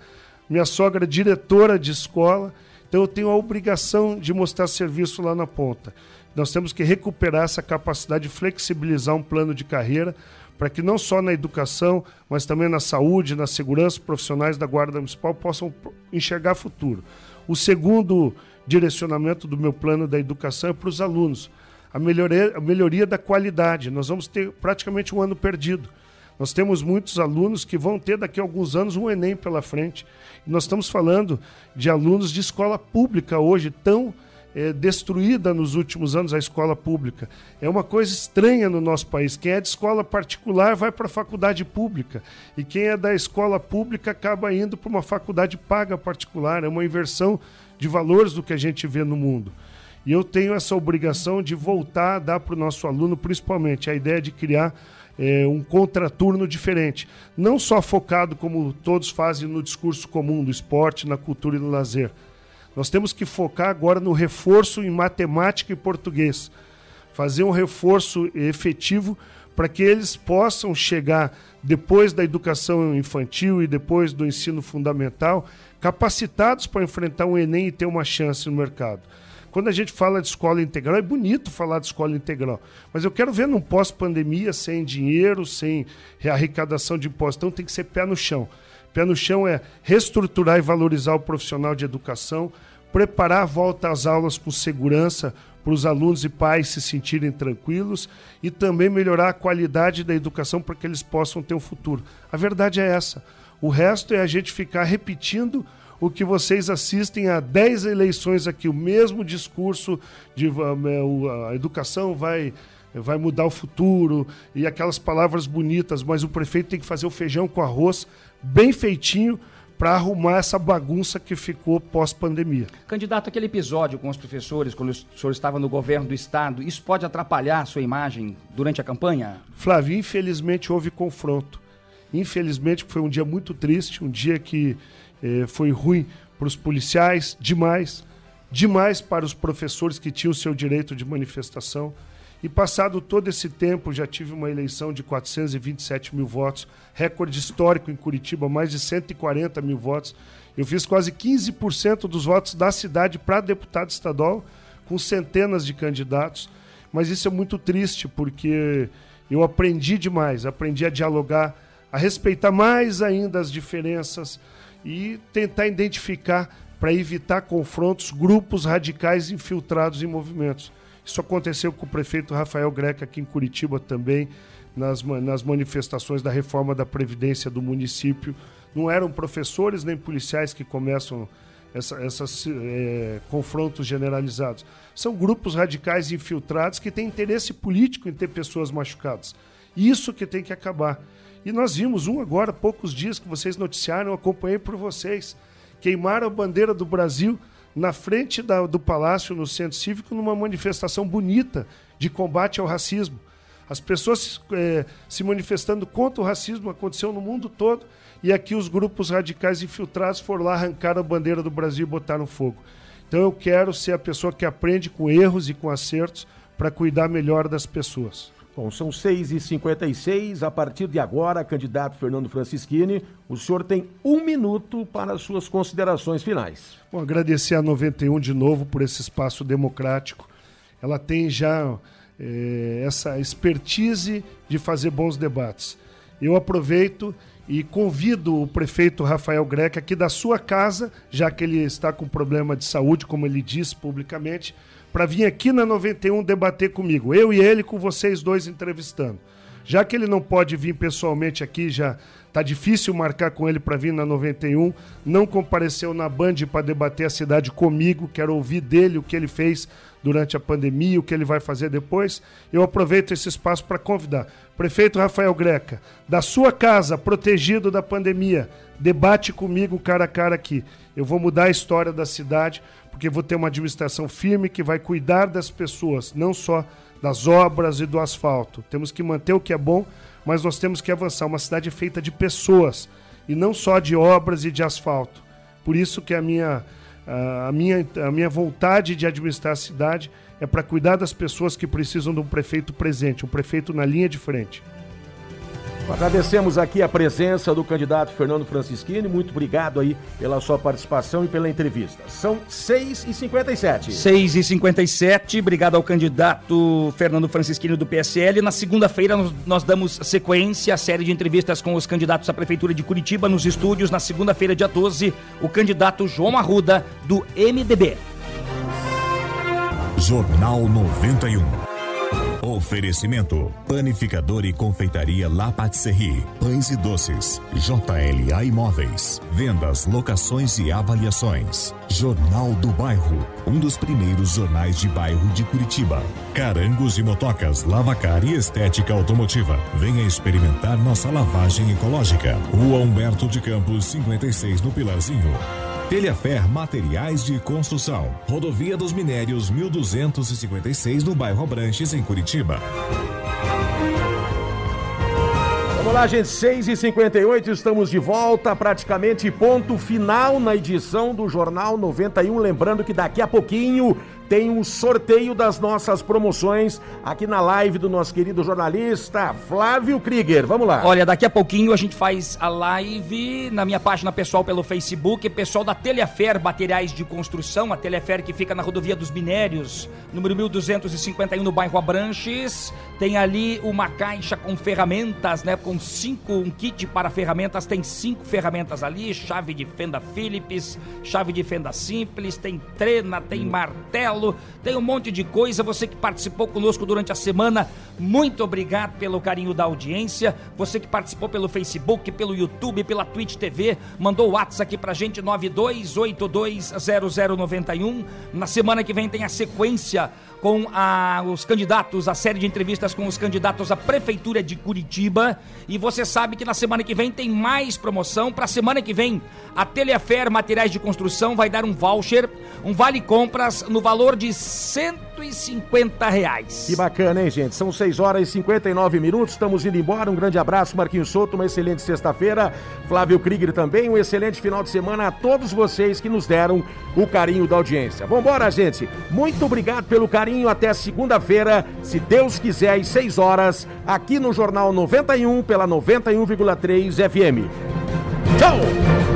minha sogra diretora de escola, então eu tenho a obrigação de mostrar serviço lá na ponta. Nós temos que recuperar essa capacidade de flexibilizar um plano de carreira para que não só na educação, mas também na saúde, na segurança, profissionais da Guarda Municipal possam enxergar futuro. O segundo direcionamento do meu plano da educação é para os alunos. A melhoria, a melhoria da qualidade. Nós vamos ter praticamente um ano perdido. Nós temos muitos alunos que vão ter daqui a alguns anos um Enem pela frente. Nós estamos falando de alunos de escola pública hoje, tão é, destruída nos últimos anos a escola pública. É uma coisa estranha no nosso país. Quem é de escola particular vai para a faculdade pública. E quem é da escola pública acaba indo para uma faculdade paga particular. É uma inversão de valores do que a gente vê no mundo. E eu tenho essa obrigação de voltar a dar para o nosso aluno, principalmente, a ideia de criar é, um contraturno diferente. Não só focado, como todos fazem no discurso comum do esporte, na cultura e no lazer nós temos que focar agora no reforço em matemática e português. Fazer um reforço efetivo para que eles possam chegar depois da educação infantil e depois do ensino fundamental capacitados para enfrentar um Enem e ter uma chance no mercado. Quando a gente fala de escola integral, é bonito falar de escola integral, mas eu quero ver num pós-pandemia, sem dinheiro, sem arrecadação de impostos, então tem que ser pé no chão. Pé no chão é reestruturar e valorizar o profissional de educação, preparar a volta às aulas com segurança para os alunos e pais se sentirem tranquilos e também melhorar a qualidade da educação para que eles possam ter um futuro. A verdade é essa. O resto é a gente ficar repetindo o que vocês assistem a 10 eleições aqui, o mesmo discurso de a educação vai vai mudar o futuro e aquelas palavras bonitas, mas o prefeito tem que fazer o feijão com arroz bem feitinho para arrumar essa bagunça que ficou pós-pandemia. Candidato, aquele episódio com os professores, quando o senhor estava no governo do estado, isso pode atrapalhar a sua imagem durante a campanha? Flávio, infelizmente houve confronto. Infelizmente foi um dia muito triste, um dia que eh, foi ruim para os policiais, demais, demais para os professores que tinham o seu direito de manifestação. E passado todo esse tempo, já tive uma eleição de 427 mil votos, recorde histórico em Curitiba, mais de 140 mil votos. Eu fiz quase 15% dos votos da cidade para deputado estadual, com centenas de candidatos. Mas isso é muito triste, porque eu aprendi demais, aprendi a dialogar, a respeitar mais ainda as diferenças e tentar identificar, para evitar confrontos, grupos radicais infiltrados em movimentos. Isso aconteceu com o prefeito Rafael Greca aqui em Curitiba também, nas, nas manifestações da reforma da Previdência do município. Não eram professores nem policiais que começam esses é, confrontos generalizados. São grupos radicais infiltrados que têm interesse político em ter pessoas machucadas. Isso que tem que acabar. E nós vimos um agora, poucos dias que vocês noticiaram, acompanhei por vocês. Queimaram a bandeira do Brasil na frente da, do palácio, no centro cívico, numa manifestação bonita de combate ao racismo. As pessoas é, se manifestando contra o racismo aconteceu no mundo todo e aqui os grupos radicais infiltrados foram lá arrancar a bandeira do Brasil e botaram fogo. Então eu quero ser a pessoa que aprende com erros e com acertos para cuidar melhor das pessoas. Bom, são 6h56. A partir de agora, candidato Fernando Francischini, o senhor tem um minuto para as suas considerações finais. Bom, agradecer a 91 de novo por esse espaço democrático. Ela tem já é, essa expertise de fazer bons debates. Eu aproveito e convido o prefeito Rafael Greca aqui da sua casa, já que ele está com problema de saúde, como ele disse publicamente, para vir aqui na 91 debater comigo. Eu e ele com vocês dois entrevistando. Já que ele não pode vir pessoalmente aqui, já tá difícil marcar com ele para vir na 91, não compareceu na Band para debater a cidade comigo, quero ouvir dele o que ele fez durante a pandemia, o que ele vai fazer depois. Eu aproveito esse espaço para convidar. Prefeito Rafael Greca, da sua casa, protegido da pandemia, debate comigo cara a cara aqui. Eu vou mudar a história da cidade porque vou ter uma administração firme que vai cuidar das pessoas, não só das obras e do asfalto. Temos que manter o que é bom, mas nós temos que avançar. Uma cidade feita de pessoas e não só de obras e de asfalto. Por isso que a minha, a minha, a minha vontade de administrar a cidade é para cuidar das pessoas que precisam de um prefeito presente, um prefeito na linha de frente. Agradecemos aqui a presença do candidato Fernando Francischini. Muito obrigado aí pela sua participação e pela entrevista. São 6h57. 6h57. Obrigado ao candidato Fernando Francischini do PSL. Na segunda-feira nós, nós damos sequência à série de entrevistas com os candidatos à Prefeitura de Curitiba nos estúdios. Na segunda-feira, dia 12, o candidato João Arruda, do MDB. Jornal 91. Oferecimento: Panificador e Confeitaria La Patisserie. Pães e doces. JLA Imóveis. Vendas, locações e avaliações. Jornal do Bairro. Um dos primeiros jornais de bairro de Curitiba. Carangos e motocas, lavacar e estética automotiva. Venha experimentar nossa lavagem ecológica. Rua Humberto de Campos, 56 no Pilarzinho. Telhafer Materiais de Construção. Rodovia dos Minérios 1256 no bairro Abranches, em Curitiba. Vamos lá, gente, 6h58, estamos de volta, praticamente ponto final na edição do Jornal 91. Lembrando que daqui a pouquinho tem um sorteio das nossas promoções aqui na live do nosso querido jornalista Flávio Krieger. Vamos lá. Olha, daqui a pouquinho a gente faz a live na minha página pessoal pelo Facebook, pessoal da Telefer Materiais de Construção, a Telefer que fica na rodovia dos Minérios, número 1251 no bairro Abranches. Tem ali uma caixa com ferramentas, né? Com cinco, um kit para ferramentas, tem cinco ferramentas ali, chave de fenda Phillips, chave de fenda simples, tem trena, tem martelo tem um monte de coisa. Você que participou conosco durante a semana, muito obrigado pelo carinho da audiência. Você que participou pelo Facebook, pelo YouTube, pela Twitch TV, mandou o WhatsApp aqui pra gente, 92820091. Na semana que vem tem a sequência com a, os candidatos, a série de entrevistas com os candidatos à Prefeitura de Curitiba. E você sabe que na semana que vem tem mais promoção. Para semana que vem, a Telefer Materiais de Construção vai dar um voucher, um vale compras no valor de 150 reais. Que bacana, hein, gente? São 6 horas e 59 minutos. Estamos indo embora. Um grande abraço, Marquinhos Souto. Uma excelente sexta-feira. Flávio Krieger também. Um excelente final de semana a todos vocês que nos deram o carinho da audiência. Vambora, gente. Muito obrigado pelo carinho. Até segunda-feira, se Deus quiser, às 6 horas, aqui no Jornal 91 pela 91,3 FM. Tchau!